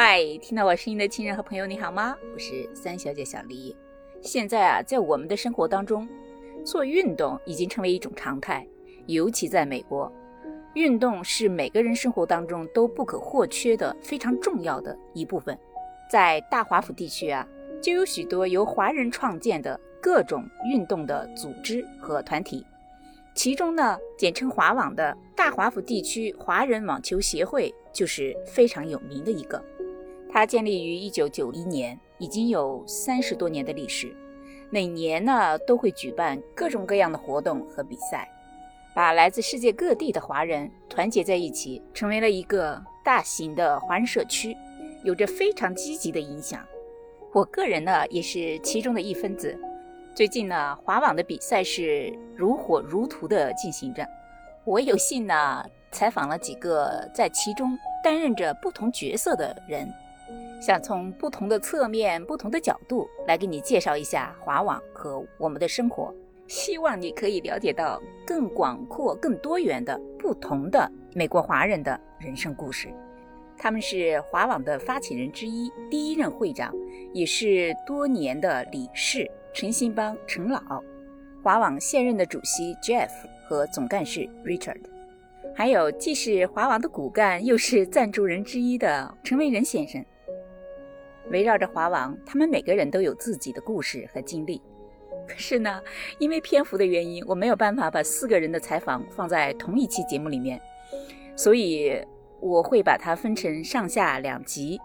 嗨，听到我声音的亲人和朋友，你好吗？我是三小姐小黎。现在啊，在我们的生活当中，做运动已经成为一种常态，尤其在美国，运动是每个人生活当中都不可或缺的非常重要的一部分。在大华府地区啊，就有许多由华人创建的各种运动的组织和团体，其中呢，简称华网的大华府地区华人网球协会就是非常有名的一个。它建立于一九九一年，已经有三十多年的历史。每年呢都会举办各种各样的活动和比赛，把来自世界各地的华人团结在一起，成为了一个大型的华人社区，有着非常积极的影响。我个人呢也是其中的一分子。最近呢，华网的比赛是如火如荼地进行着。我有幸呢采访了几个在其中担任着不同角色的人。想从不同的侧面、不同的角度来给你介绍一下华网和我们的生活，希望你可以了解到更广阔、更多元的不同的美国华人的人生故事。他们是华网的发起人之一，第一任会长，也是多年的理事陈新邦陈老，华网现任的主席 Jeff 和总干事 Richard，还有既是华网的骨干，又是赞助人之一的陈维仁先生。围绕着华王，他们每个人都有自己的故事和经历。可是呢，因为篇幅的原因，我没有办法把四个人的采访放在同一期节目里面，所以我会把它分成上下两集。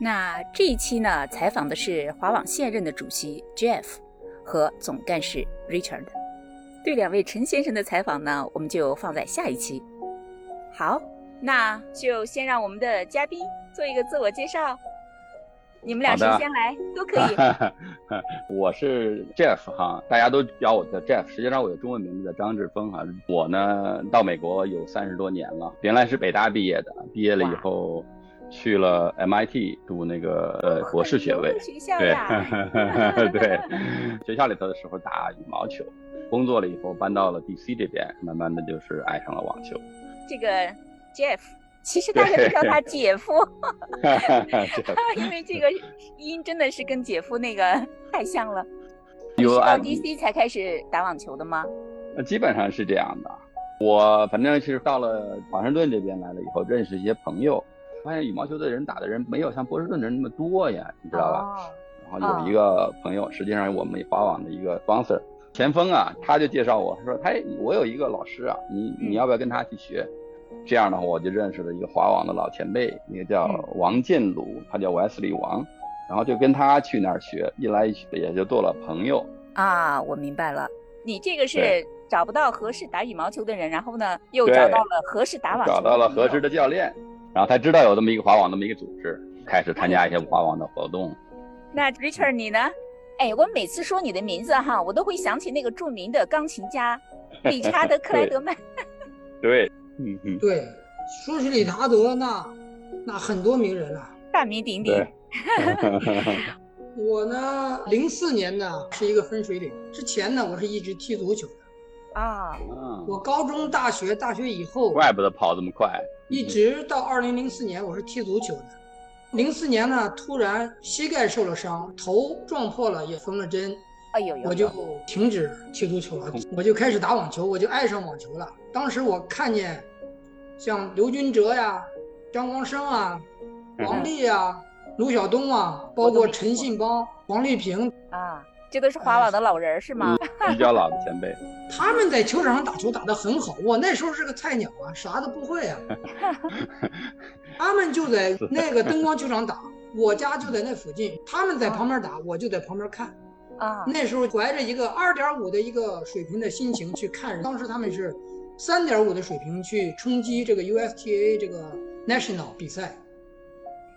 那这一期呢，采访的是华网现任的主席 Jeff 和总干事 Richard。对两位陈先生的采访呢，我们就放在下一期。好，那就先让我们的嘉宾做一个自我介绍。你们俩谁先来都可以。我是 Jeff 哈，大家都叫我叫 Jeff，实际上我的中文名字叫张志峰哈。我呢到美国有三十多年了，原来是北大毕业的，毕业了以后去了 MIT 读那个呃博士学位。学校对 对，学校里头的时候打羽毛球，工作了以后搬到了 DC 这边，慢慢的就是爱上了网球。这个 Jeff。其实大家都叫他姐夫，因为这个音真的是跟姐夫那个 太像了。有到 DC 才开始打网球的吗？呃，基本上是这样的。我反正是到了华盛顿这边来了以后，认识一些朋友，发现羽毛球的人打的人没有像波士顿的人那么多呀，你知道吧？然后有一个朋友，实际上我们华网的一个 sponsor 前锋啊，他就介绍我他说，他我有一个老师啊，你你要不要跟他去学？这样的话，我就认识了一个华网的老前辈，一个叫王建鲁，他叫 Wesley 王，然后就跟他去那儿学，一来一去也就做了朋友。啊，我明白了，你这个是找不到合适打羽毛球的人，然后呢又找到了合适打网球，找到了合适的教练，然后才知道有这么一个华网这么一个组织，开始参加一些华网的活动。那 Richard 你呢？哎，我每次说你的名字哈，我都会想起那个著名的钢琴家 理查德克莱德曼。对。嗯嗯，对，说起理查德，那那很多名人啊，大名鼎鼎。我呢，零四年呢是一个分水岭，之前呢我是一直踢足球的。啊，我高中、大学、大学以后，怪不得跑这么快。一直到二零零四年，我是踢足球的。零四年呢，突然膝盖受了伤，头撞破了，也缝了针。哎呦，我就停止踢足球了，我就开始打网球，我就爱上网球了。当时我看见，像刘军哲呀、张光生啊、王丽啊、卢晓东啊，包括陈信邦、王丽萍啊，这都是华网的老人是吗？比较老的前辈。他们在球场上打球打得很好，我那时候是个菜鸟啊，啥都不会啊。他们就在那个灯光球场打，我家就在那附近，他们在旁边打，我就在旁边看。啊，那时候怀着一个二点五的一个水平的心情去看，当时他们是三点五的水平去冲击这个 USTA 这个 National 比赛。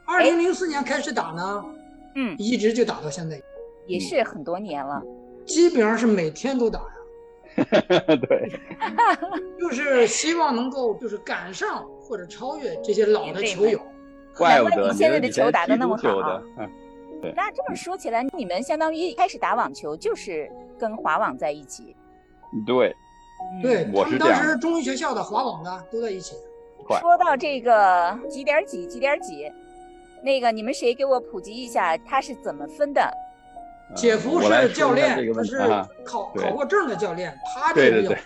二零零四年开始打呢，嗯，一直就打到现在，也是很多年了，基本上是每天都打呀。对，就是希望能够就是赶上或者超越这些老的球友。怪不得现在的球打得那么好。那这么说起来，你们相当于一开始打网球就是跟华网在一起。对，对，我是当时中医学校的华网的都在一起。说到这个几点几几点几，那个你们谁给我普及一下，他是怎么分的？姐夫是教练，他是考考过证的教练，他这个对对对。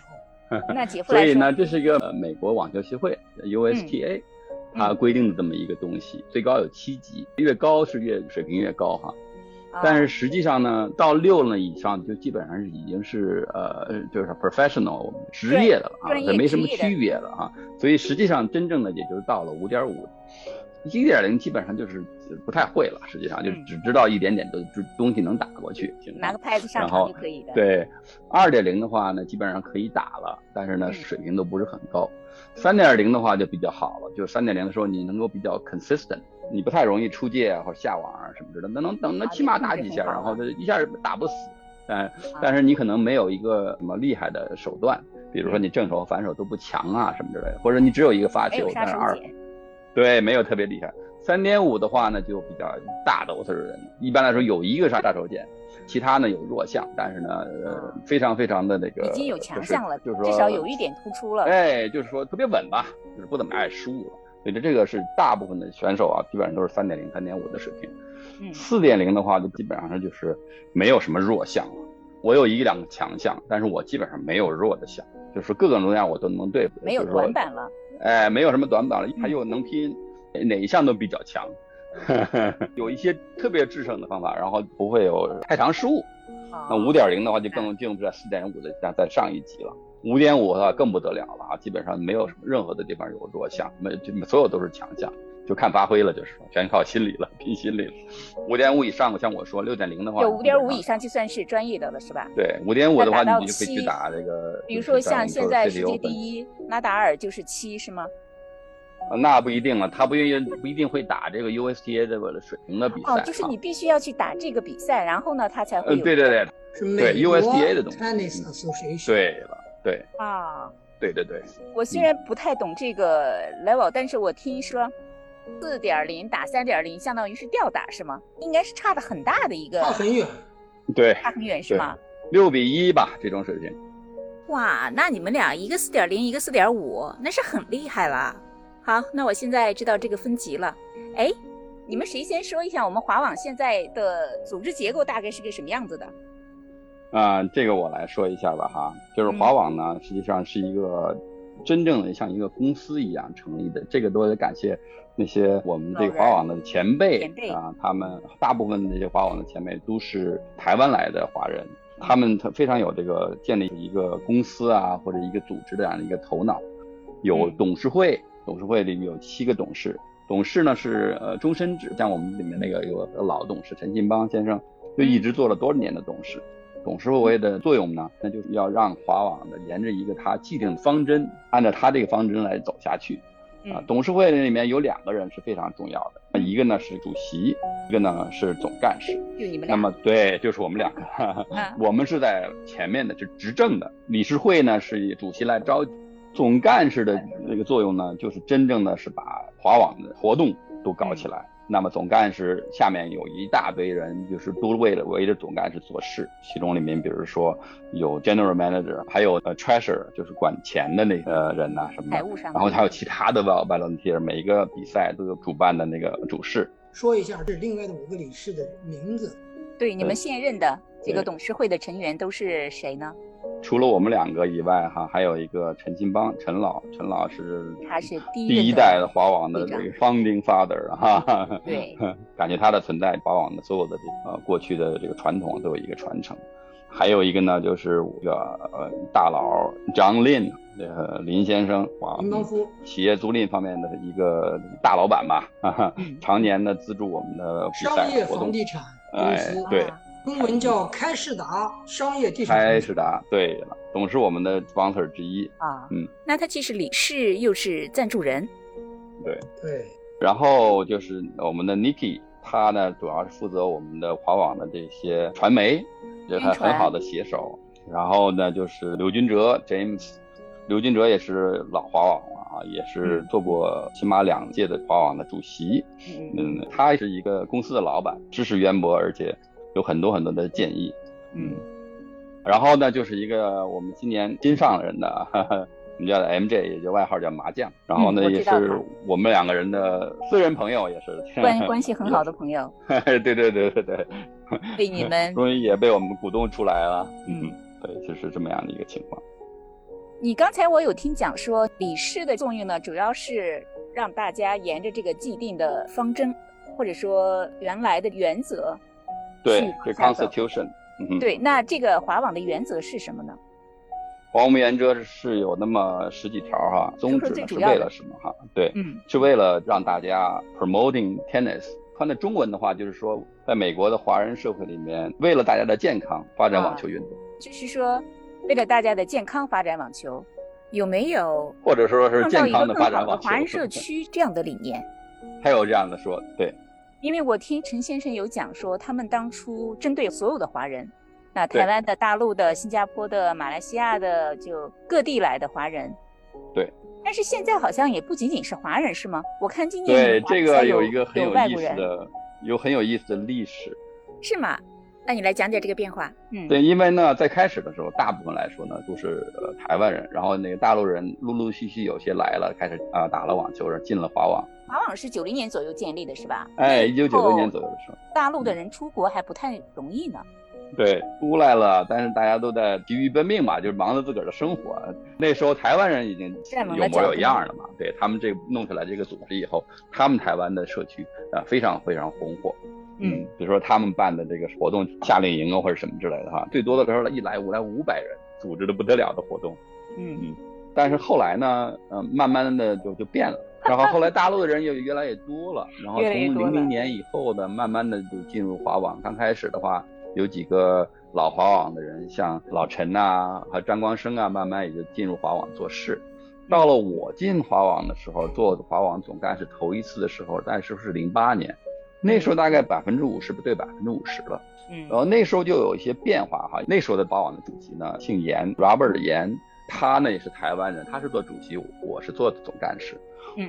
那姐 夫来所以呢，这是一个美国网球协会 USTA，它规定的这么一个东西，最高有七级，越高是越水平越高哈。但是实际上呢，到六呢以上就基本上是已经是呃就是 professional 职业的了啊，这没什么区别了啊。所以实际上真正的也就是到了五点五。一点零基本上就是不太会了，实际上就只知道一点点的东西能打过去，拿个拍子上场就可以的。对，二点零的话呢，基本上可以打了，但是呢水平都不是很高。三点零的话就比较好了，就三点零的时候你能够比较 consistent，你不太容易出界啊或者下网啊什么之类的，那能等那起码打几下，然后就一下打不死。但但是你可能没有一个什么厉害的手段，比如说你正手反手都不强啊什么之类的，或者你只有一个发球，但是二。对，没有特别厉害。三点五的话呢，就比较大的，我是人。一般来说有一个杀杀手锏，其他呢有弱项，但是呢，呃，非常非常的那个，已经有强项了，就是说至少有一点突出了。哎，就是说特别稳吧，就是不怎么爱输了。所以这这个是大部分的选手啊，基本上都是三点零、三点五的水平。嗯，四点零的话，就基本上就是没有什么弱项了。我有一两个强项，但是我基本上没有弱的项，就是各个模样我都能对付。没有短板了。哎，没有什么短板了，他又能拼，哪一项都比较强，有一些特别制胜的方法，然后不会有太长失误。那五点零的话就更进入在四点五的再再上一级了，五点五的话更不得了了啊，基本上没有什么任何的地方有弱项，没就所有都是强项，就看发挥了，就是全靠心理了，拼心理了。五点五以上，像我说六点零的话，有五点五以上就算是专业的了，是吧？对，五点五的话你就可以去打这个，比如说像现在世界第一拉达尔就是七，是吗？那不一定了，他不愿意不一定会打这个 USTA 这个水平的比赛。哦，就是你必须要去打这个比赛，然后呢，他才会有。对对对，是美国 USTA 的东西。Tennis Association。对了，对。啊。对对对。我虽然不太懂这个 level，但是我听说四点零打三点零，相当于是吊打是吗？应该是差的很大的一个。差很远。对。差很远是吗？六比一吧，这种水平。哇，那你们俩一个四点零，一个四点五，那是很厉害了。好，那我现在知道这个分级了。哎，你们谁先说一下我们华网现在的组织结构大概是个什么样子的？啊，这个我来说一下吧哈，就是华网呢，实际上是一个真正的像一个公司一样成立的。这个都得感谢那些我们这个华网的前辈啊，他们大部分这些华网的前辈都是台湾来的华人，他们他非常有这个建立一个公司啊或者一个组织的这样的一个头脑，有董事会。董事会里面有七个董事，董事呢是呃终身制，像我们里面那个有个老董事陈信邦先生，就一直做了多少年的董事。董事会的作用呢，那就是要让华网的沿着一个他既定的方针，按照他这个方针来走下去。啊，董事会里面有两个人是非常重要的，一个呢是主席，一个呢是总干事。就你们那么对，就是我们两个，我们是在前面的，是执政的。理事会呢是以主席来召集。总干事的那个作用呢，就是真正的是把华网的活动都搞起来。那么总干事下面有一大堆人，就是都为了围着总干事做事。其中里面，比如说有 general manager，还有呃 treasurer，就是管钱的那个人呐什么的。然后还有其他的 volunteer，每一个比赛都有主办的那个主事。说一下这另外的五个理事的名字。对，你们现任的这个董事会的成员都是谁呢？除了我们两个以外，哈，还有一个陈金邦，陈老，陈老是他是第一代的华网的这个 founding father，哈，对，感觉他的存在，华网的所有的这个过去的这个传统都有一个传承。还有一个呢，就是一个呃大佬 John Lin，呃林先生，林邦夫，企业租赁方面的一个大老板吧，哈哈，常年的资助我们的比赛商业房地产公司，对。中文叫开世达商业地产。开世达，对了，董事我们的 sponsor 之一啊，嗯，那他既是理事又是赞助人，对对。然后就是我们的 Niki，他呢主要是负责我们的华网的这些传媒，就他很好的写手。然后呢就是刘军哲 James，刘军哲也是老华网了啊，也是做过起码两届的华网的主席。嗯，他是一个公司的老板，知识渊博，而且。有很多很多的建议，嗯，然后呢，就是一个我们今年新上任的我们叫 MJ，也就外号叫麻将。然后呢，也是我们两个人的私人朋友，也是关关系很好的朋友。对对对对对，被你们终于也被我们鼓动出来了。嗯，对，就是这么样的一个情况。你刚才我有听讲说，李氏的作用呢，主要是让大家沿着这个既定的方针，或者说原来的原则，对，这 Constitution。对，那这个华网的原则是什么呢？华网原则是有那么十几条哈，宗旨是为了什么哈？对，嗯，是为了让大家 promoting tennis。换在中文的话，就是说，在美国的华人社会里面，为了大家的健康发展网球运动。就是说，为了大家的健康发展网球，有没有或者说是健康的发展网球？华人社区这样的理念，还有这样的说，对。因为我听陈先生有讲说，他们当初针对所有的华人，那台湾的、大陆的、新加坡的、马来西亚的，就各地来的华人。对。但是现在好像也不仅仅是华人，是吗？我看今年对这个有一个很有意思的，有很有意思的历史。是吗？那你来讲解这个变化。嗯，对，因为呢，在开始的时候，大部分来说呢都是呃台湾人，然后那个大陆人陆陆续续有些来了，开始啊打了网球，进了华网。华网是九零年左右建立的，是吧？哎，一九九六年左右的时候。大陆的人出国还不太容易呢。对，出来了，但是大家都在疲于奔命嘛，就是忙着自个儿的生活。那时候台湾人已经有模有样了嘛，对他们这弄出来这个组织以后，他们台湾的社区啊非常非常红火。嗯，比如说他们办的这个活动，夏令营啊或者什么之类的哈，最多的时候一来五来五百人，组织的不得了的活动。嗯嗯，但是后来呢，嗯，慢慢的就就变了，然后后来大陆的人也越来越多了，然后从零零年以后的，慢慢的就进入华网。刚开始的话，有几个老华网的人，像老陈呐和张光生啊，慢慢也就进入华网做事。到了我进华网的时候，做华网总干事头一次的时候，但是是零八年。那时候大概百分之五十不对百分之五十了，嗯，然后那时候就有一些变化哈。那时候的华网的主席呢，姓严，Robert 严，他呢也是台湾人，他是做主席，我是做总干事。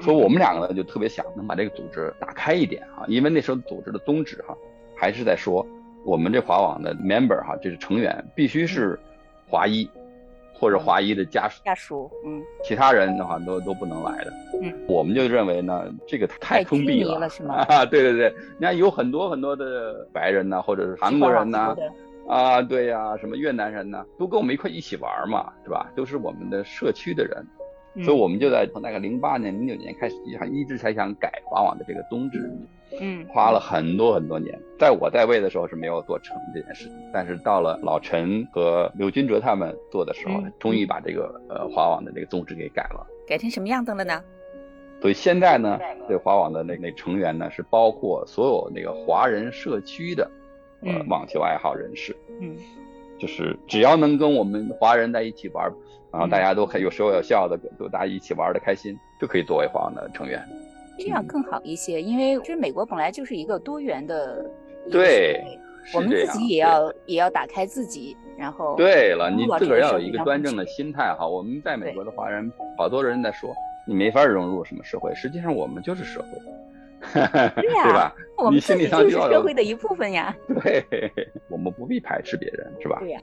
说我们两个呢就特别想能把这个组织打开一点哈，因为那时候组织的宗旨哈，还是在说我们这华网的 member 哈，就是成员必须是华裔。或者华裔的家属，家属，嗯，其他人的话都都不能来的，嗯，我们就认为呢，这个太封闭了，是吗？啊，对对对，你看有很多很多的白人呐，或者是韩国人呐，啊，对呀，什么越南人呢，都跟我们一块一起玩嘛，是吧？都是我们的社区的人。所以，我们就在从那个零八年、零九年开始，就一直才想改华网的这个宗旨，嗯，花了很多很多年。在我在位的时候是没有做成这件事情，但是到了老陈和刘军哲他们做的时候，终于把这个呃华网的这个宗旨给改了。改成什么样子了呢？所以现在呢，对华网的那那成员呢，是包括所有那个华人社区的呃网球爱好人士，嗯，就是只要能跟我们华人在一起玩。然后大家都很有说有笑的，都大家一起玩的开心，就可以作为华网的成员，这样更好一些。因为其实美国本来就是一个多元的，对，我们自己也要也要打开自己，然后对了，你自个儿要有一个端正的心态哈。我们在美国的华人，好多人在说你没法融入什么社会，实际上我们就是社会，对吧？我们心理上就是社会的一部分呀。对，我们不必排斥别人，是吧？对呀。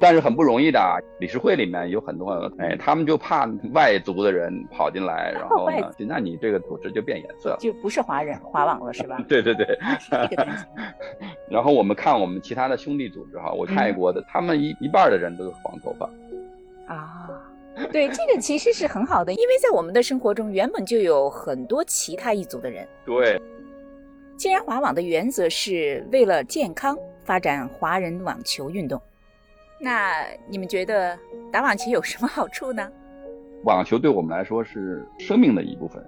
但是很不容易的，理事会里面有很多，哎，他们就怕外族的人跑进来，然后呢，那你这个组织就变颜色了，就不是华人华网了，是吧？对 对对。然后我们看我们其他的兄弟组织哈，我泰国的，他们一一半的人都是黄头发。啊，对，这个其实是很好的，因为在我们的生活中原本就有很多其他一族的人。对。既然华网的原则是为了健康发展华人网球运动。那你们觉得打网球有什么好处呢？网球对我们来说是生命的一部分，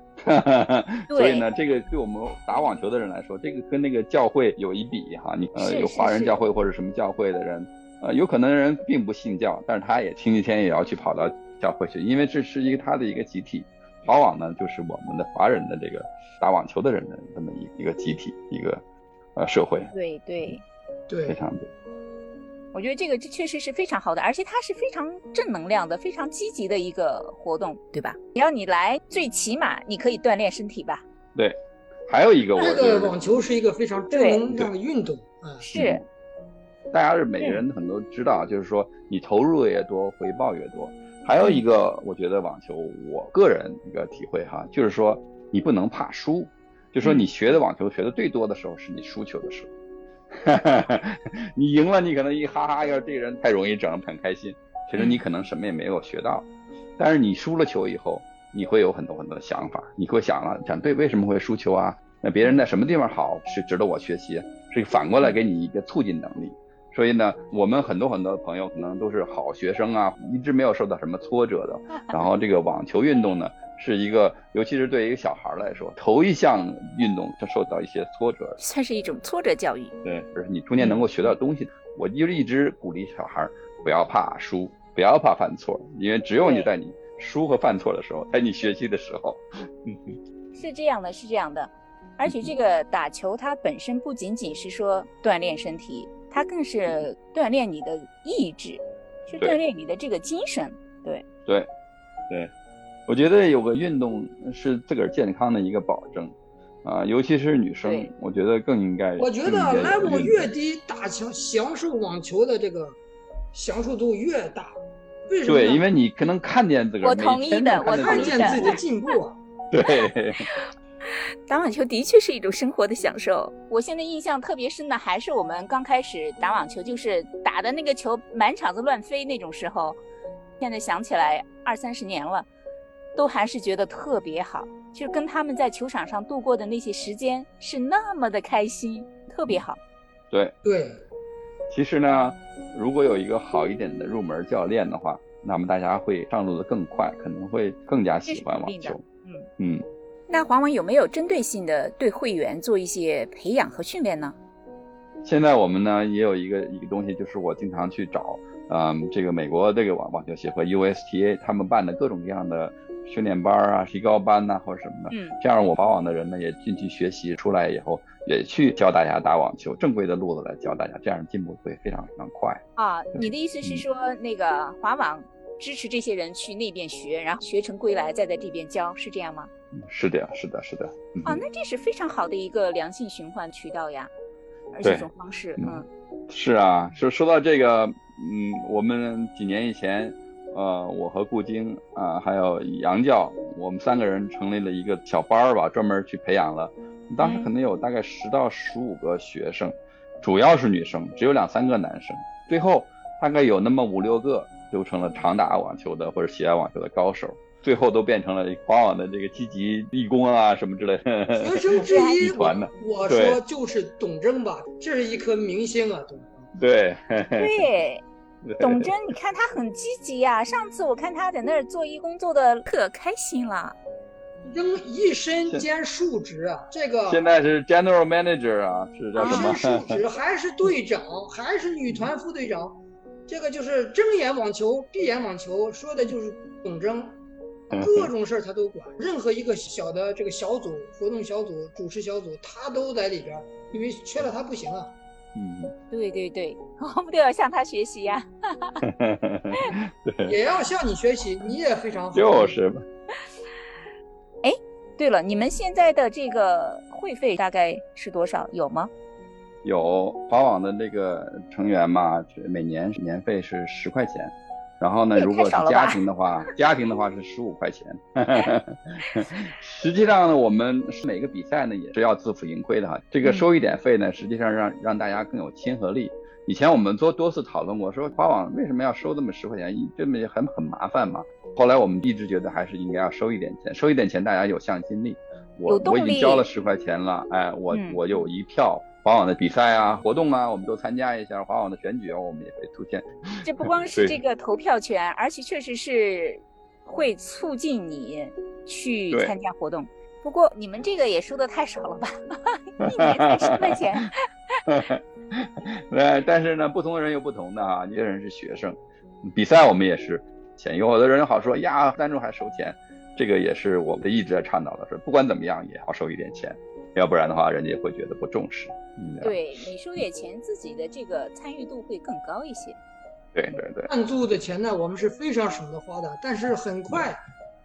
所以呢，这个对我们打网球的人来说，这个跟那个教会有一比哈。你呃有华人教会或者什么教会的人，呃有可能人并不信教，但是他也星期天也要去跑到教会去，因为这是一个他的一个集体。华网呢，就是我们的华人的这个打网球的人的这么一一个集体一个呃社会。对对对，非常对。我觉得这个这确实是非常好的，而且它是非常正能量的、非常积极的一个活动，对吧？只要你来，最起码你可以锻炼身体吧。对，还有一个我，这个网球是一个非常正能量的运动啊。是，大家是每个人很多知道，就是说你投入越多，回报越多。还有一个，我觉得网球，我个人一个体会哈，就是说你不能怕输，就说你学的网球学的最多的时候是你输球的时候，你赢了你可能一哈哈，要是这个人太容易整，很开心，其实你可能什么也没有学到，但是你输了球以后，你会有很多很多的想法，你会想了，想对为什么会输球啊？那别人在什么地方好是值得我学习，是反过来给你一个促进能力。所以呢，我们很多很多朋友可能都是好学生啊，一直没有受到什么挫折的。然后这个网球运动呢，是一个，尤其是对一个小孩来说，头一项运动就受到一些挫折，算是一种挫折教育。对，就是你中间能够学到东西。我就一直鼓励小孩不要怕输，不要怕犯错，因为只有你在你输和犯错的时候，在你学习的时候，是这样的，是这样的。而且这个打球它本身不仅仅是说锻炼身体。它更是锻炼你的意志，去锻炼你的这个精神。对对对，我觉得有个运动是自个儿健康的一个保证啊，尤其是女生，我觉得更应该。我觉得 level 越低，打球享受网球的这个享受度越大。为什么？对，因为你可能看见自个儿，我同意的，我看见自己的进步。对。打网球的确是一种生活的享受。我现在印象特别深的还是我们刚开始打网球，就是打的那个球满场子乱飞那种时候。现在想起来，二三十年了，都还是觉得特别好。就是跟他们在球场上度过的那些时间是那么的开心，特别好。对对。其实呢，如果有一个好一点的入门教练的话，那么大家会上路的更快，可能会更加喜欢网球。嗯嗯。那黄文有没有针对性的对会员做一些培养和训练呢？现在我们呢也有一个一个东西，就是我经常去找，嗯，这个美国这个网网球协会 USTA 他们办的各种各样的训练班啊、提高班呐或者什么的，嗯，这样我法网的人呢也进去学习，出来以后也去教大家打网球，正规的路子来教大家，这样进步会非常非常快。啊，你的意思是说那个华网支持这些人去那边学，然后学成归来再在这边教，是这样吗？是的，是的，是的。啊，那这是非常好的一个良性循环渠道呀，而且这种方式，嗯，是啊。说说到这个，嗯，我们几年以前，呃，我和顾晶啊，还有杨教，我们三个人成立了一个小班儿吧，专门去培养了。当时可能有大概十到十五个学生，主要是女生，只有两三个男生。最后大概有那么五六个，就成了常打网球的或者喜爱网球的高手。最后都变成了华网的这个积极立功啊，什么之类的。学生之一，我说就是董贞吧，这是一颗明星啊，董贞。对。对，董贞，你看他很积极呀。上次我看他在那儿做义工，做的可开心了。扔一身兼数职啊，这个。现在是 General Manager 啊，是叫什么？一身数 职，还是队长，还是女团副队长。这个就是睁眼网球，闭眼网球，说的就是董征。各种事儿他都管，任何一个小的这个小组活动小组主持小组，他都在里边，因为缺了他不行啊。嗯，对对对，我们都要向他学习呀。也要向你学习，你也非常好。就是嘛。哎，对了，你们现在的这个会费大概是多少？有吗？有，华网的那个成员嘛，每年年费是十块钱。然后呢，如果是家庭的话，家庭的话是十五块钱。实际上呢，我们是每个比赛呢也是要自负盈亏的哈。这个收一点费呢，实际上让让大家更有亲和力。以前我们多多次讨论过，说华网为什么要收这么十块钱，这么很很麻烦嘛。后来我们一直觉得还是应该要收一点钱，收一点钱大家有向心力。我我已经交了十块钱了，哎，我我有一票。华网的比赛啊、活动啊，我们都参加一下。华网的选举啊，我们也会出现。这不光是这个投票权，而且确实是会促进你去参加活动。不过你们这个也收的太少了吧？一年才十块钱。呃，但是呢，不同的人有不同的啊。有些人是学生，比赛我们也是钱。有的人好说呀，赞助还收钱，这个也是我们一直在倡导的，是不管怎么样也要收一点钱。要不然的话，人家会觉得不重视。对你收点钱，自己的这个参与度会更高一些。对对对。赞助的钱呢，我们是非常舍得花的，但是很快，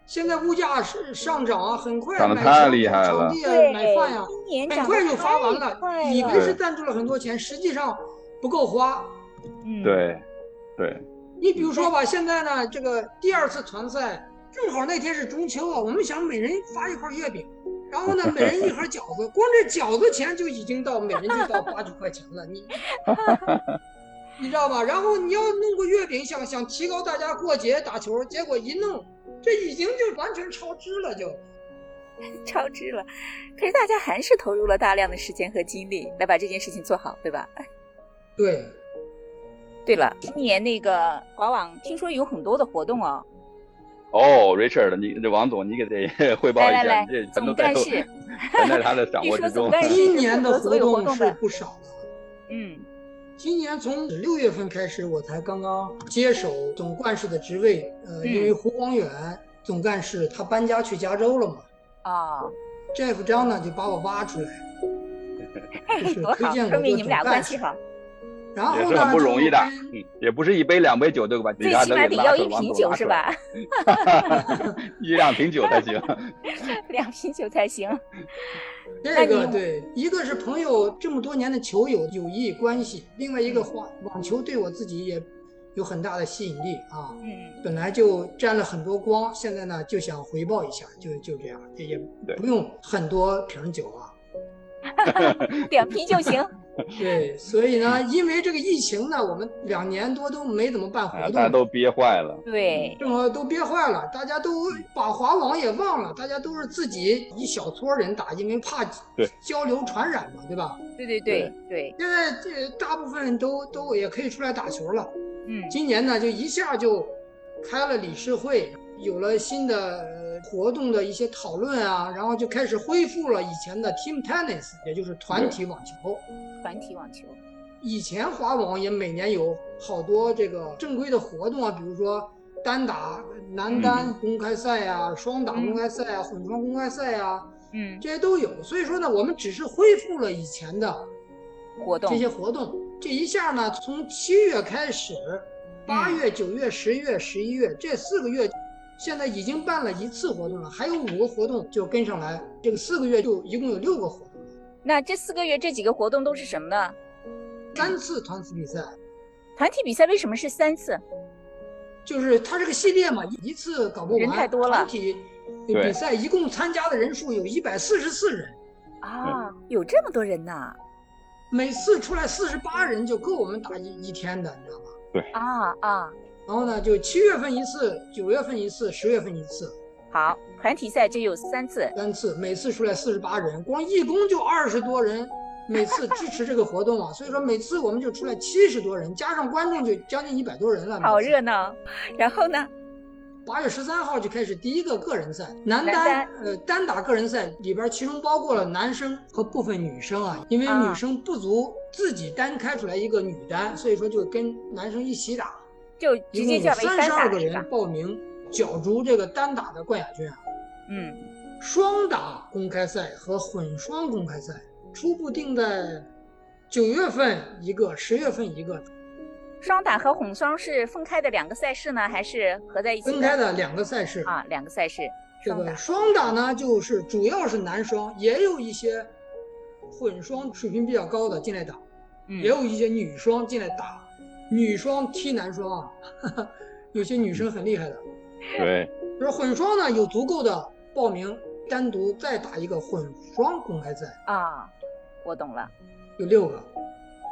现在物价是上涨啊，很快买场地啊、买饭呀，很快就发完了。以为是赞助了很多钱，实际上不够花。嗯，对对。你比如说吧，现在呢，这个第二次团赛正好那天是中秋啊，我们想每人发一块月饼，然后呢，每人一盒饺子，光这饺子钱就已经到每人就到八九块钱了，你 你知道吧？然后你要弄个月饼，想想提高大家过节打球，结果一弄，这已经就完全超支了，就 超支了。可是大家还是投入了大量的时间和精力来把这件事情做好，对吧？对。对了，今年那个华网听说有很多的活动哦。哦，Richard，你这王总，你给他 汇报一下，这总干事全 在他的掌握 之中。今年的活动是不少的。嗯，今年从六月份开始，我才刚刚接手总干事的职位。呃，因为胡光远总干事他搬家去加州了嘛。啊。Jeff 张呢就把我挖出来，就是推荐我说明你们俩关系好。然后也是很不容易的，嗯，也不是一杯两杯酒对吧？最起码得要一瓶酒是吧？一两瓶酒才行，两瓶酒才行。这个对，一个是朋友这么多年的球友友谊关系，另外一个话，网球对我自己也有很大的吸引力啊。嗯，本来就沾了很多光，现在呢就想回报一下，就就这样，也也不用很多瓶酒啊。两瓶就行。对，所以呢，因为这个疫情呢，我们两年多都没怎么办活动，大家都憋坏了。对，正好都憋坏了，大家都把华网也忘了，大家都是自己一小撮人打，因为怕交流传染嘛，对吧？对对对对。现在这大部分都都也可以出来打球了。嗯，今年呢，就一下就开了理事会，有了新的。活动的一些讨论啊，然后就开始恢复了以前的 team tennis，也就是团体网球。团体网球，以前华网也每年有好多这个正规的活动啊，比如说单打、男单公开赛啊，双打公开赛啊，混双公开赛啊，嗯，这些都有。所以说呢，我们只是恢复了以前的活动，这些活动。这一下呢，从七月开始，八月、九月、十月、十一月这四个月。现在已经办了一次活动了，还有五个活动就跟上来，这个四个月就一共有六个活动。那这四个月这几个活动都是什么呢？三次团体比赛。团体比赛为什么是三次？就是它这个系列嘛，一次搞不完。人太多了。团体比赛一共参加的人数有一百四十四人。啊，有这么多人呐！每次出来四十八人就够我们打一一天的，你知道吗？对。啊啊。然后呢，就七月份一次，九月份一次，十月份一次。好，团体赛就有三次，三次，每次出来四十八人，光义工就二十多人，每次支持这个活动啊。所以说每次我们就出来七十多人，加上观众就将近一百多人了。好热闹。然后呢，八月十三号就开始第一个个人赛，男单，呃，单打个人赛里边其中包括了男生和部分女生啊，因为女生不足自己单开出来一个女单，所以说就跟男生一起打。就直接叫为三十二个人报名角逐这个单打的冠亚军啊。嗯，双打公开赛和混双公开赛初步定在九月份一个，十月份一个。双打和混双是分开的两个赛事呢，还是合在一起？分开的两个赛事啊，两个赛事。这个双打呢，就是主要是男双，也有一些混双水平比较高的进来打，也有一些女双进来打。女双踢男双啊，有些女生很厉害的。对，就是混双呢，有足够的报名，单独再打一个混双公开赛啊。我懂了，有六个。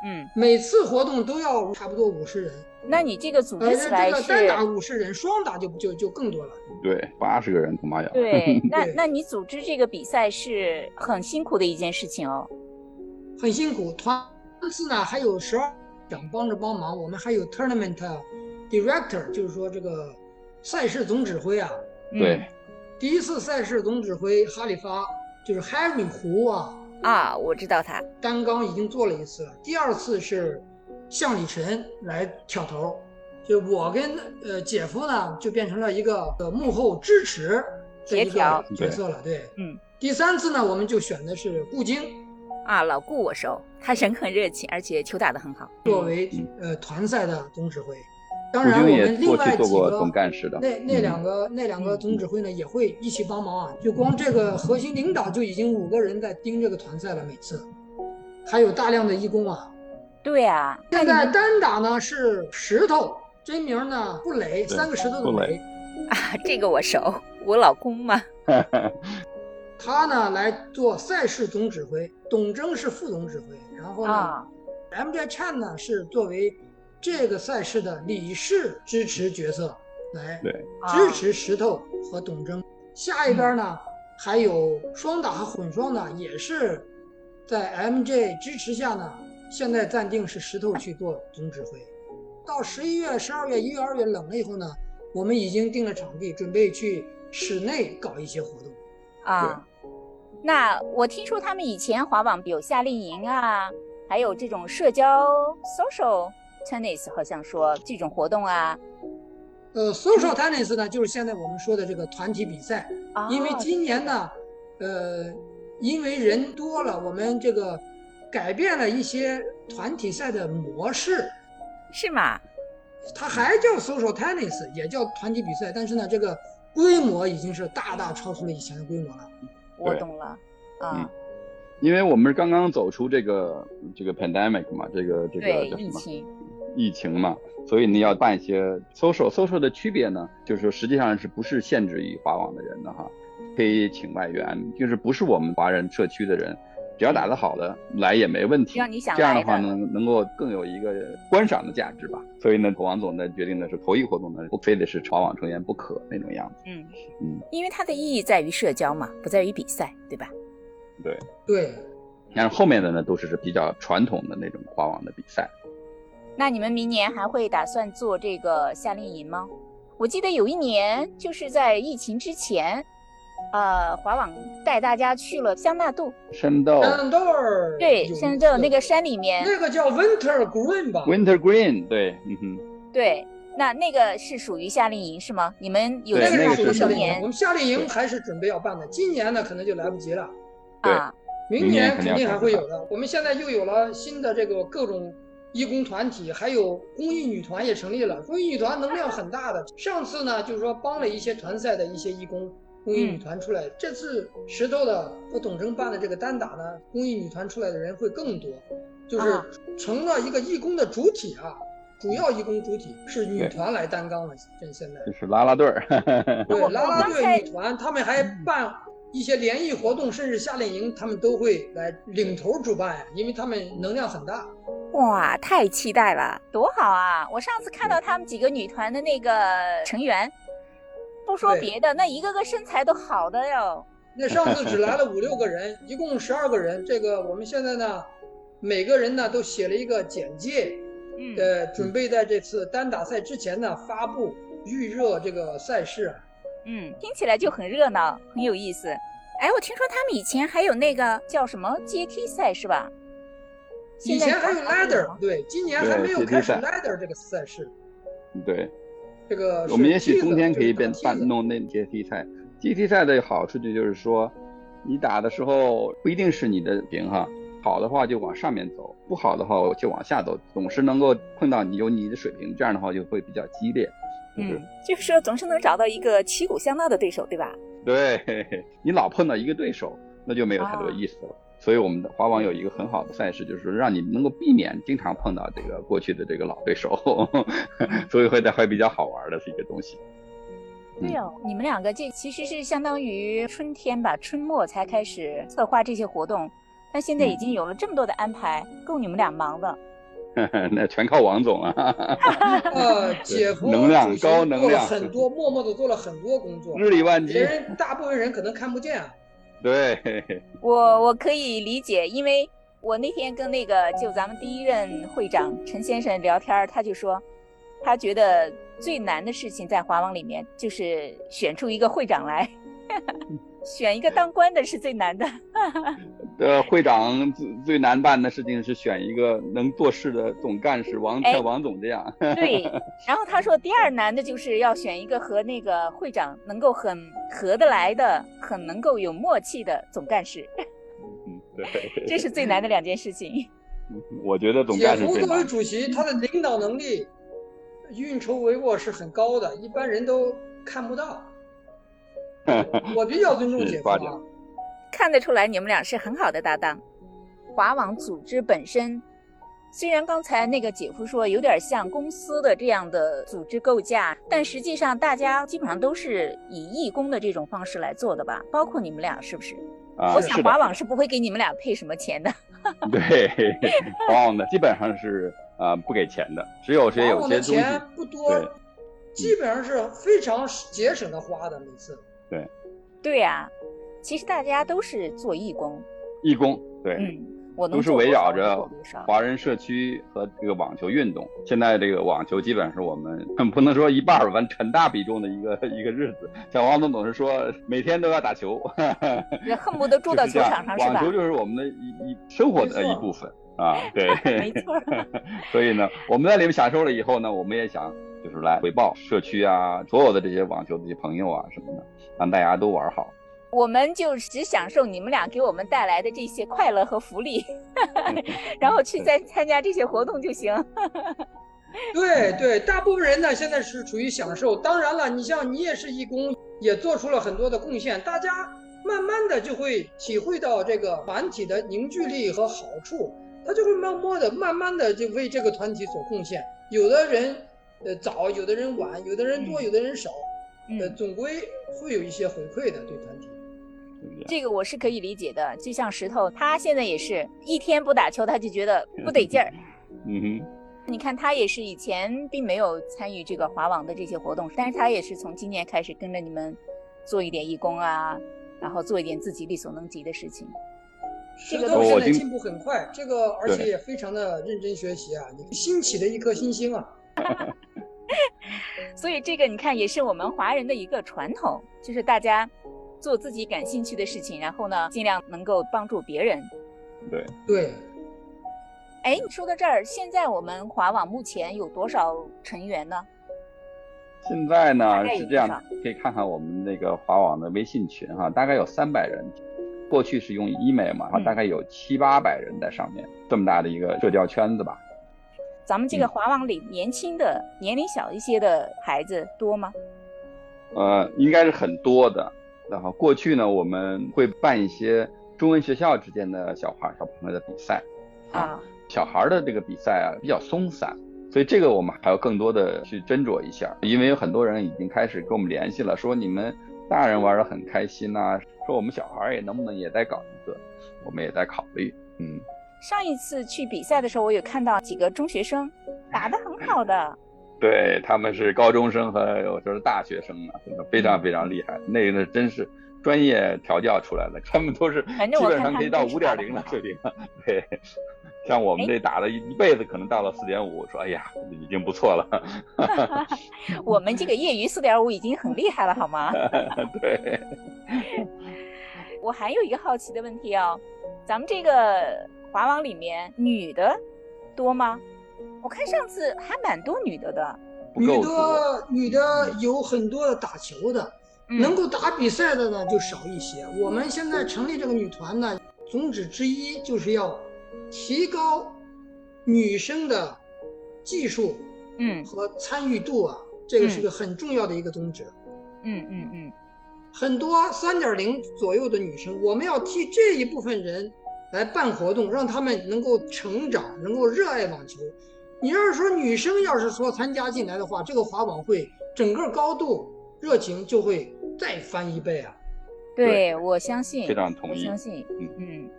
嗯，每次活动都要差不多五十人。那你这个组织起来是单打五十人，双打就就就更多了。对，八十个人恐怕要。对，那那你组织这个比赛是很辛苦的一件事情哦。很辛苦，团次呢还有十二。想帮着帮忙，我们还有 tournament director，就是说这个赛事总指挥啊。对，第一次赛事总指挥哈里发就是 Harry 胡啊。啊，我知道他。单刚已经做了一次了，第二次是向李晨来挑头，就我跟呃姐夫呢就变成了一个呃幕后支持协调角色了。对，嗯。第三次呢，我们就选的是顾京。啊，老顾我熟，他人很热情，而且球打得很好。作为呃团赛的总指挥，当然我们另外几个总干事的那那两个那两个总指挥呢也会一起帮忙啊。就光这个核心领导就已经五个人在盯这个团赛了，每次还有大量的义工啊。对啊，现在单打呢是石头真名呢布雷，三个石头的雷啊，这个我熟，我老公嘛。他呢来做赛事总指挥，董征是副总指挥，然后呢，MJ Chan 呢是作为这个赛事的理事支持角色来支持石头和董征。下一边呢还有双打和混双呢，也是在 MJ 支持下呢，现在暂定是石头去做总指挥。到十一月、十二月、一月、二月冷了以后呢，我们已经定了场地，准备去室内搞一些活动。啊，那我听说他们以前滑网有夏令营啊，还有这种社交 social tennis，好像说这种活动啊。呃，social tennis 呢，就是现在我们说的这个团体比赛。啊。因为今年呢，呃，因为人多了，我们这个改变了一些团体赛的模式。是吗？它还叫 social tennis，也叫团体比赛，但是呢，这个。规模已经是大大超出了以前的规模了，我懂了啊，因为我们是刚刚走出这个这个 pandemic 嘛，这个这个叫什么？疫情嘛，所以你要办一些 social social 的区别呢，就是说实际上是不是限制于华网的人的哈，可以请外援，就是不是我们华人社区的人。只要打得好的来也没问题，这样的话呢，能够更有一个观赏的价值吧。所以呢，王总呢决定的是头一活动呢，不非得是朝网成员不可那种样子。嗯嗯，因为它的意义在于社交嘛，不在于比赛，对吧？对对。但是后面的呢，都是是比较传统的那种花网的比赛。那你们明年还会打算做这个夏令营吗？我记得有一年就是在疫情之前。呃，华网带大家去了香纳杜山豆，山豆对，山豆那个山里面，那个叫 Winter Green 吧？Winter Green，对，嗯哼，对，那那个是属于夏令营是吗？你们有那个是夏令营，我们夏令营还是准备要办的，今年呢可能就来不及了，啊，明年肯定还会有的。我们现在又有了新的这个各种义工团体，还有公益女团也成立了。公益女团能量很大的，上次呢就是说帮了一些团赛的一些义工。公益女团出来，这次石头的和董征办的这个单打呢，公益女团出来的人会更多，就是成了一个义工的主体啊，主要义工主体是女团来担纲了。现现在就是拉拉队儿，对拉拉队女团，他们还办一些联谊活动，甚至夏令营，他们都会来领头主办呀，因为他们能量很大。哇，太期待了，多好啊！我上次看到他们几个女团的那个成员。不说别的，那一个个身材都好的哟。那上次只来了五六个人，一共十二个人。这个我们现在呢，每个人呢都写了一个简介，呃，准备在这次单打赛之前呢发布预热这个赛事。嗯，听起来就很热闹，很有意思。哎，我听说他们以前还有那个叫什么阶梯赛是吧？以前还有 ladder，对，今年还没有开始 ladder 这个赛事。对。这个我们也许冬天可以变办弄那阶梯赛。阶梯赛的好处就就是说，你打的时候不一定是你的平哈，好的话就往上面走，不好的话就往下走，总是能够碰到你有你的水平，这样的话就会比较激烈。嗯，就是说总是能找到一个旗鼓相当的对手，对吧？对，你老碰到一个对手，那就没有太多意思了。所以我们的华网有一个很好的赛事，就是说让你能够避免经常碰到这个过去的这个老对手，所以会在会比较好玩的是一个东西。对哦，你们两个这其实是相当于春天吧，春末才开始策划这些活动，但现在已经有了这么多的安排，够你们俩忙的。那全靠王总啊！呃，姐夫能量高，能量很多，默默的做了很多工作，日理万机，别人大部分人可能看不见啊。对 我，我可以理解，因为我那天跟那个就咱们第一任会长陈先生聊天，他就说，他觉得最难的事情在华网里面就是选出一个会长来。选一个当官的是最难的。呃，会长最最难办的事情是选一个能做事的总干事，王像王总这样。对。然后他说，第二难的就是要选一个和那个会长能够很合得来的、很能够有默契的总干事。嗯，对。这是最难的两件事情。我觉得总干事。作为主席，他的领导能力、运筹帷幄是很高的，一般人都看不到。我比较尊重姐夫，看得出来你们俩是很好的搭档。华网组织本身虽然刚才那个姐夫说有点像公司的这样的组织构架，但实际上大家基本上都是以义工的这种方式来做的吧？包括你们俩是不是？啊，我想华网是不会给你们俩配什么钱的。对，华网的基本上是呃不给钱的，只有些有些东西钱不多，基本上是非常节省的花的每次。对，对呀，其实大家都是做义工。义工，对。嗯。我都是围绕着华人社区和这个网球运动。现在这个网球基本上是我们 不能说一半儿，反正很大比重的一个一个日子。像王总总是说，每天都要打球，恨不得住到球场上是吧？网球就是我们的一一生活的一部分啊，对，没错。所以呢，我们在里面享受了以后呢，我们也想就是来回报社区啊，所有的这些网球这些朋友啊什么的，让大家都玩好。我们就只享受你们俩给我们带来的这些快乐和福利，然后去再参加这些活动就行。对对，大部分人呢现在是处于享受。当然了，你像你也是义工，也做出了很多的贡献，大家慢慢的就会体会到这个团体的凝聚力和好处，他就会慢慢的、慢慢的就为这个团体所贡献。有的人呃早，有的人晚，有的人多，有的人少，呃，总归会有一些回馈的对团体。这个我是可以理解的，就像石头，他现在也是一天不打球，他就觉得不得劲儿。嗯哼，你看他也是以前并没有参与这个华网的这些活动，但是他也是从今年开始跟着你们做一点义工啊，然后做一点自己力所能及的事情。石头现在进步很快，这个而且也非常的认真学习啊，你新起的一颗新星啊。所以这个你看也是我们华人的一个传统，就是大家。做自己感兴趣的事情，然后呢，尽量能够帮助别人。对对。哎，你说到这儿，现在我们华网目前有多少成员呢？现在呢是这样，可以看看我们那个华网的微信群哈，大概有三百人。过去是用 email 嘛，哈，大概有七八百人在上面，这么大的一个社交圈子吧。咱们这个华网里年轻的、年龄小一些的孩子多吗？呃，应该是很多的。然后过去呢，我们会办一些中文学校之间的小孩小朋友的比赛，啊，小孩的这个比赛啊比较松散，所以这个我们还要更多的去斟酌一下，因为有很多人已经开始跟我们联系了，说你们大人玩的很开心呐，说我们小孩也能不能也再搞一个，我们也在考虑，嗯。上一次去比赛的时候，我有看到几个中学生打得很好的。对他们是高中生和有时候大学生啊，真的非常非常厉害。那个，真是专业调教出来的，他们都是基本上可以到五点零的水平。对，像我们这打了一一辈子，可能到了四点五，说哎呀，已经不错了。我们这个业余四点五已经很厉害了，好吗？对。我还有一个好奇的问题哦，咱们这个华网里面女的多吗？我看上次还蛮多女的的，女的女的有很多打球的，能够打比赛的呢就少一些。我们现在成立这个女团呢，宗旨之一就是要提高女生的技术，嗯和参与度啊，这个是个很重要的一个宗旨。嗯嗯嗯，很多三点零左右的女生，我们要替这一部分人来办活动，让他们能够成长，能够热爱网球。你要是说女生要是说参加进来的话，这个华网会整个高度热情就会再翻一倍啊！对，我相信，非常同意，相信，嗯嗯。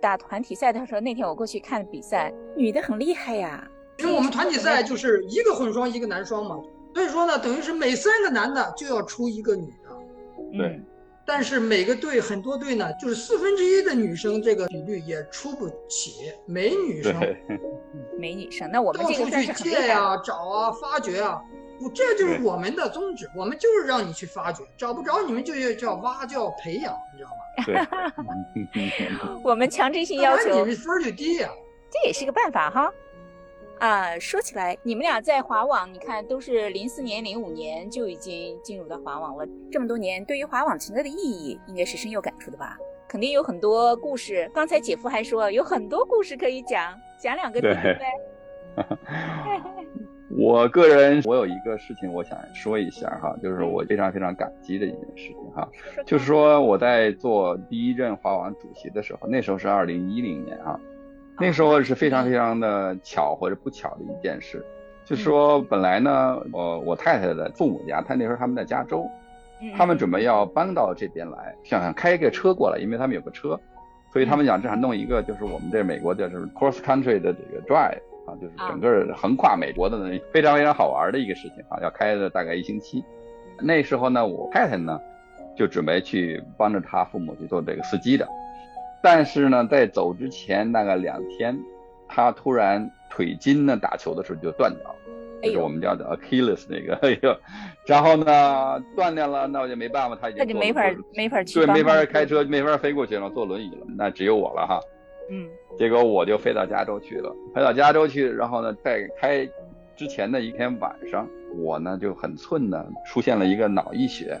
打团体赛的时候，那天我过去看比赛，女的很厉害呀。因为我们团体赛就是一个混双一个男双嘛，所以说呢，等于是每三个男的就要出一个女的。对。但是每个队很多队呢，就是四分之一的女生，这个比率也出不起，没女生，没女生。那我们这个去借呀、找啊、发掘啊，不，这就是我们的宗旨。我们就是让你去发掘，找不着你们就要叫挖，叫培养，你知道吗？我们强制性要求，你们分就低呀。这也是个办法哈。啊，说起来，你们俩在华网，你看都是零四年、零五年就已经进入到华网了，这么多年，对于华网存在的意义，应该是深有感触的吧？肯定有很多故事。刚才姐夫还说有很多故事可以讲，讲两个听听呗。我个人，我有一个事情我想说一下哈，就是我非常非常感激的一件事情哈，就是说我在做第一任华网主席的时候，那时候是二零一零年啊。那时候是非常非常的巧或者不巧的一件事，就说本来呢，我我太太的父母家，他那时候他们在加州，他们准备要搬到这边来，想想开一个车过来，因为他们有个车，所以他们想这样弄一个，就是我们这美国的就是 cross country 的这个 drive 啊，就是整个横跨美国的那非常非常好玩的一个事情啊，要开了大概一星期。那时候呢，我太太呢就准备去帮着他父母去做这个司机的。但是呢，在走之前大概两天，他突然腿筋呢打球的时候就断掉了，就是我们叫的 Achilles 那个，哎呦，然后呢断掉了，那我就没办法，他已经没法没法去对，没法开车，没法飞过去了，坐轮椅了，那只有我了哈。嗯，结果我就飞到加州去了，飞到加州去，然后呢，在开之前的一天晚上，我呢就很寸的出现了一个脑溢血。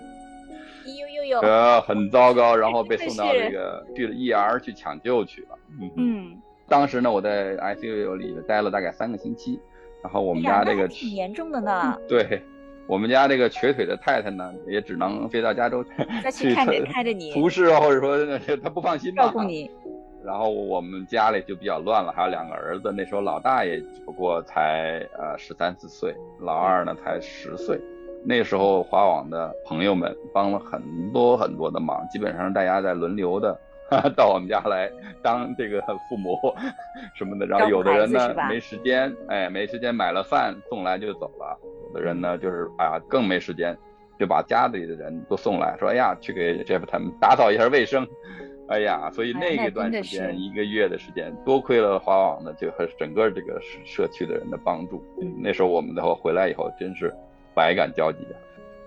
呃，很糟糕，然后被送到这个去了 ER 去抢救去了。嗯，当时呢，我在 ICU 里待了大概三个星期，然后我们家这个挺严重的呢。对，我们家这个瘸腿的太太呢，也只能飞到加州去看着看着你，服侍啊或者说他不放心照顾你。然后我们家里就比较乱了，还有两个儿子，那时候老大也只不过才呃十三四岁，老二呢才十岁。那时候华网的朋友们帮了很多很多的忙，基本上大家在轮流的 到我们家来当这个父母 什么的。然后有的人呢没时间，哎，没时间买了饭送来就走了；有的人呢就是啊更没时间，就把家里的人都送来说哎呀去给 Jeff 他们打扫一下卫生。哎呀，所以那一段时间一个月的时间，多亏了华网的就和整个这个社区的人的帮助。那时候我们的话回来以后真是。百感交集，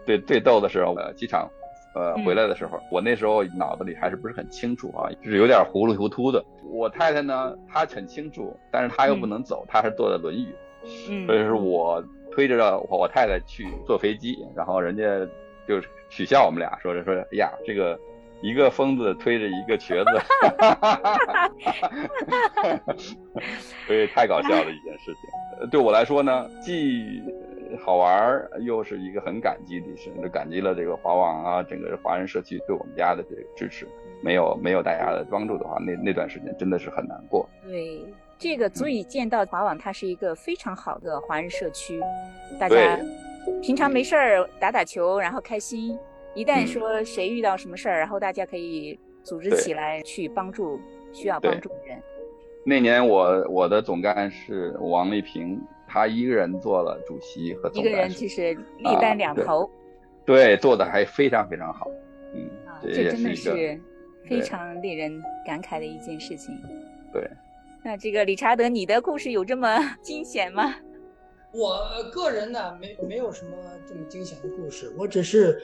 最最逗的是，呃，机场，呃，回来的时候，我那时候脑子里还是不是很清楚啊，就是有点糊里糊涂的。我太太呢，她很清楚，但是她又不能走，她是坐在轮椅，所以是我推着我太太去坐飞机，然后人家就取笑我们俩，说着说，哎呀，这个一个疯子推着一个瘸子，所以太搞笑了一件事情。对我来说呢，既好玩儿，又是一个很感激的事，就感激了这个华网啊，整个华人社区对我们家的这个支持。没有没有大家的帮助的话，那那段时间真的是很难过。对，这个足以见到华网它是一个非常好的华人社区，大家平常没事儿打打球，然后开心。一旦说谁遇到什么事儿，然后大家可以组织起来去帮助需要帮助的人。那年我我的总干事王丽萍。她一个人做了主席和总一个人就是力担两头，对，做的还非常非常好，嗯，这真的是非常令人感慨的一件事情。对，那这个理查德，你的故事有这么 惊险吗？我个人呢，没没有什么这么惊险的故事，我只是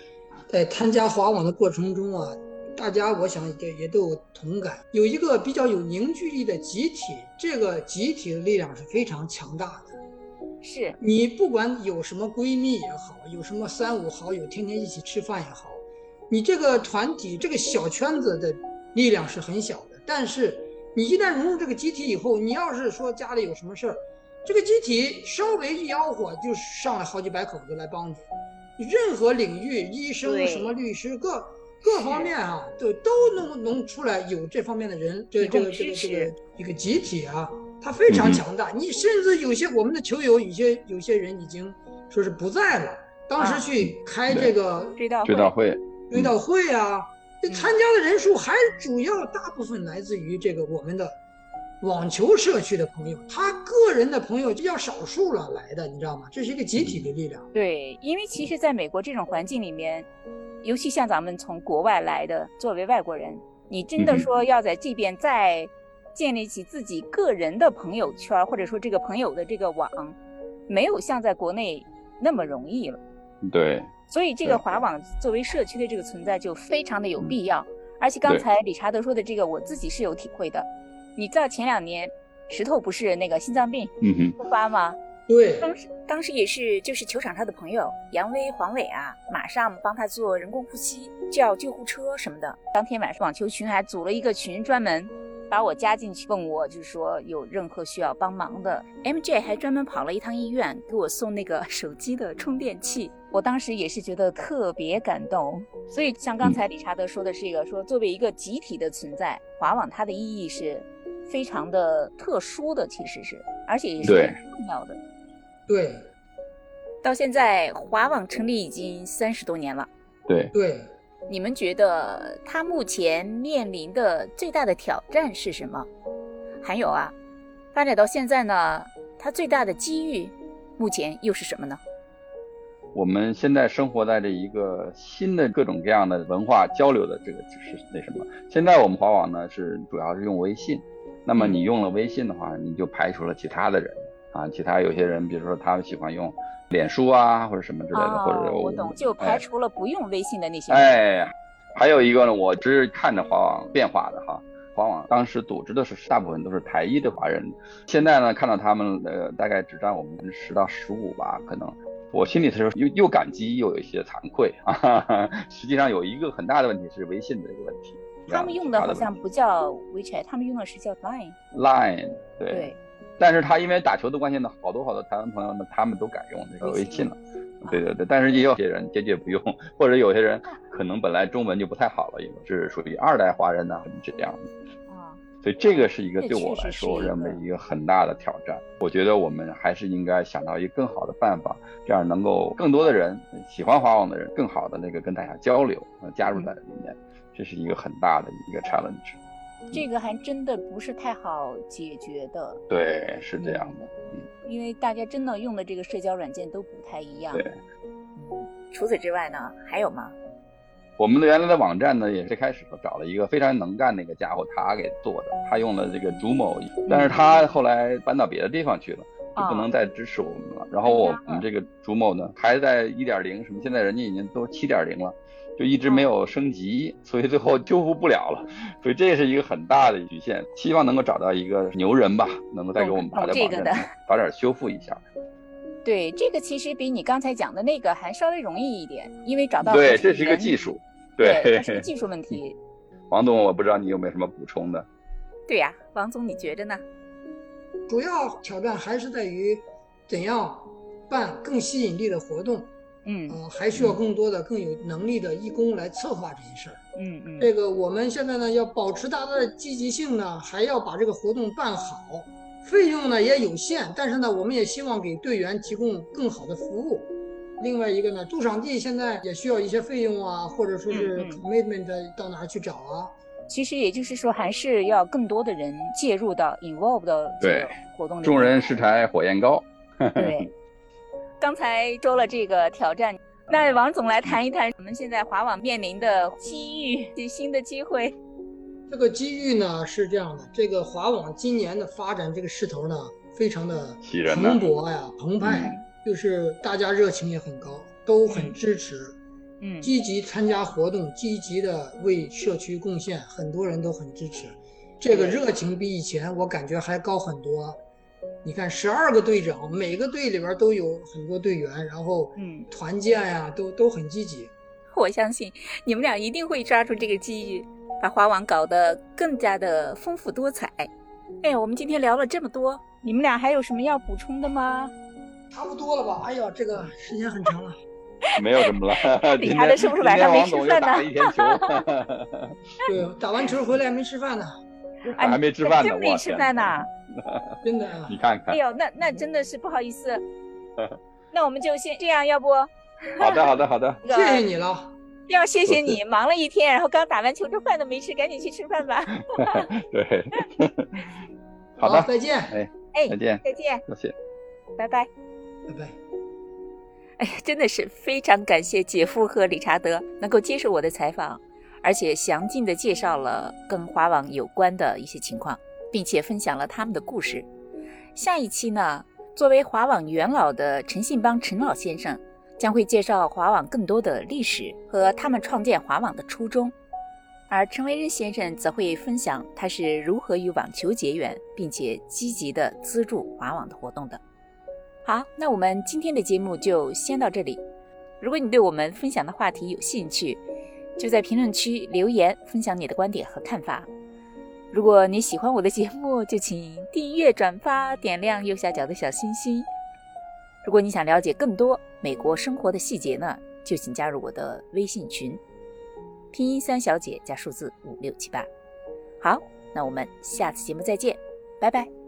在参加华网的过程中啊。大家，我想也也都有同感，有一个比较有凝聚力的集体，这个集体的力量是非常强大的。是你不管有什么闺蜜也好，有什么三五好友，天天一起吃饭也好，你这个团体这个小圈子的力量是很小的。但是你一旦融入这个集体以后，你要是说家里有什么事儿，这个集体稍微一吆喝，就上来好几百口子来帮你。任何领域，医生、什么律师各。各方面啊，都都能能出来有这方面的人，这这个这个这个一个集体啊，他非常强大。你甚至有些我们的球友，有些有些人已经说是不在了。当时去开这个追悼追悼会，追悼会啊，这参加的人数还主要大部分来自于这个我们的网球社区的朋友，他个人的朋友就要少数了来的，你知道吗？这是一个集体的力量。对，因为其实在美国这种环境里面。尤其像咱们从国外来的，作为外国人，你真的说要在这边再建立起自己个人的朋友圈，或者说这个朋友的这个网，没有像在国内那么容易了。对。所以这个华网作为社区的这个存在就非常的有必要。而且刚才理查德说的这个，我自己是有体会的。你知道前两年石头不是那个心脏病复发吗？对，当时当时也是，就是球场上的朋友杨威、黄伟啊，马上帮他做人工呼吸，叫救护车什么的。当天晚上，网球群还组了一个群，专门把我加进去，问我就是说有任何需要帮忙的。MJ 还专门跑了一趟医院，给我送那个 手机的充电器。我当时也是觉得特别感动。所以像刚才理查德说的是一个，说作为一个集体的存在，华网它的意义是非常的特殊的，其实是，而且也是重要的。对，到现在华网成立已经三十多年了。对对，你们觉得它目前面临的最大的挑战是什么？还有啊，发展到现在呢，它最大的机遇目前又是什么呢？我们现在生活在这一个新的各种各样的文化交流的这个就是那什么？现在我们华网呢是主要是用微信，那么你用了微信的话，你就排除了其他的人啊，其他有些人，比如说他们喜欢用脸书啊或者什么之类的，或者我懂，就排除了不用微信的那些。哎，还有一个呢，我只是看着华网变化的哈，华网当时组织的是大部分都是台裔的华人，现在呢看到他们呃大概只占我们十到十五吧，可能。我心里头又 又感激又有一些惭愧啊！实际上有一个很大的问题是微信的一个问题。他们用的好像不叫 WeChat，他们用的是叫 Line。Line 对。但是他因为打球的关系呢，好多好多台湾朋友呢，他们都改用这个微信了。对对对。但是也有些人坚决不用，或者有些人可能本来中文就不太好了，也是属于二代华人呢，这样的。所以这个是一个对我来说，我认为一个很大的挑战。我觉得我们还是应该想到一个更好的办法，这样能够更多的人喜欢华网的人，更好的那个跟大家交流，加入在里面，这是一个很大的一个 challenge。这个还真的不是太好解决的。对，是这样的。嗯，因为大家真的用的这个社交软件都不太一样。对。嗯，除此之外呢，还有吗？我们的原来的网站呢，也是开始找了一个非常能干的一个家伙，他给做的。他用了这个竹某，但是他后来搬到别的地方去了，就不能再支持我们了。然后我们这个竹某呢，还在一点零什么，现在人家已经都七点零了，就一直没有升级，所以最后修复不了了。所以这是一个很大的局限。希望能够找到一个牛人吧，能够再给我们把这个的早点修复一下。对，这个其实比你刚才讲的那个还稍微容易一点，因为找到对，这是一个技术。对，是个 技术问题。王总，我不知道你有没有什么补充的？对呀，王总，你觉着呢？主要挑战还是在于怎样办更吸引力的活动。嗯，呃，还需要更多的、更有能力的义工来策划这些事儿。嗯嗯。这个我们现在呢，要保持大家的积极性呢，还要把这个活动办好。费用呢也有限，但是呢，我们也希望给队员提供更好的服务。另外一个呢，驻场地现在也需要一些费用啊，或者说是 commitment 到哪去找啊？其实也就是说，还是要更多的人介入到 involve 到这个活动里。众人拾柴火焰高。对，刚才说了这个挑战，那王总来谈一谈我们现在华网面临的机遇及、新的机会。这个机遇呢是这样的，这个华网今年的发展这个势头呢，非常的蓬勃呀、澎湃。就是大家热情也很高，都很支持，嗯，积极参加活动，积极的为社区贡献，很多人都很支持，这个热情比以前我感觉还高很多。你看，十二个队长，每个队里边都有很多队员，然后，嗯，团建呀，都都很积极。我相信你们俩一定会抓住这个机遇，把花网搞得更加的丰富多彩。哎呀，我们今天聊了这么多，你们俩还有什么要补充的吗？差不多了吧？哎呀，这个时间很长了，没有什么了。理查的是不是晚上没吃饭呢？对，打完球回来没吃饭呢，还没吃饭呢，真没吃饭呢，真的。你看看。哎呦，那那真的是不好意思。那我们就先这样，要不？好的，好的，好的。谢谢你了。要谢谢你，忙了一天，然后刚打完球，这饭都没吃，赶紧去吃饭吧。对。好的，再见。哎哎，再见，再见，谢谢，拜拜。拜拜！哎呀，真的是非常感谢姐夫和理查德能够接受我的采访，而且详尽的介绍了跟华网有关的一些情况，并且分享了他们的故事。下一期呢，作为华网元老的陈信邦陈老先生将会介绍华网更多的历史和他们创建华网的初衷，而陈维仁先生则会分享他是如何与网球结缘，并且积极的资助华网的活动的。好，那我们今天的节目就先到这里。如果你对我们分享的话题有兴趣，就在评论区留言分享你的观点和看法。如果你喜欢我的节目，就请订阅、转发、点亮右下角的小心心。如果你想了解更多美国生活的细节呢，就请加入我的微信群，拼音三小姐加数字五六七八。好，那我们下次节目再见，拜拜。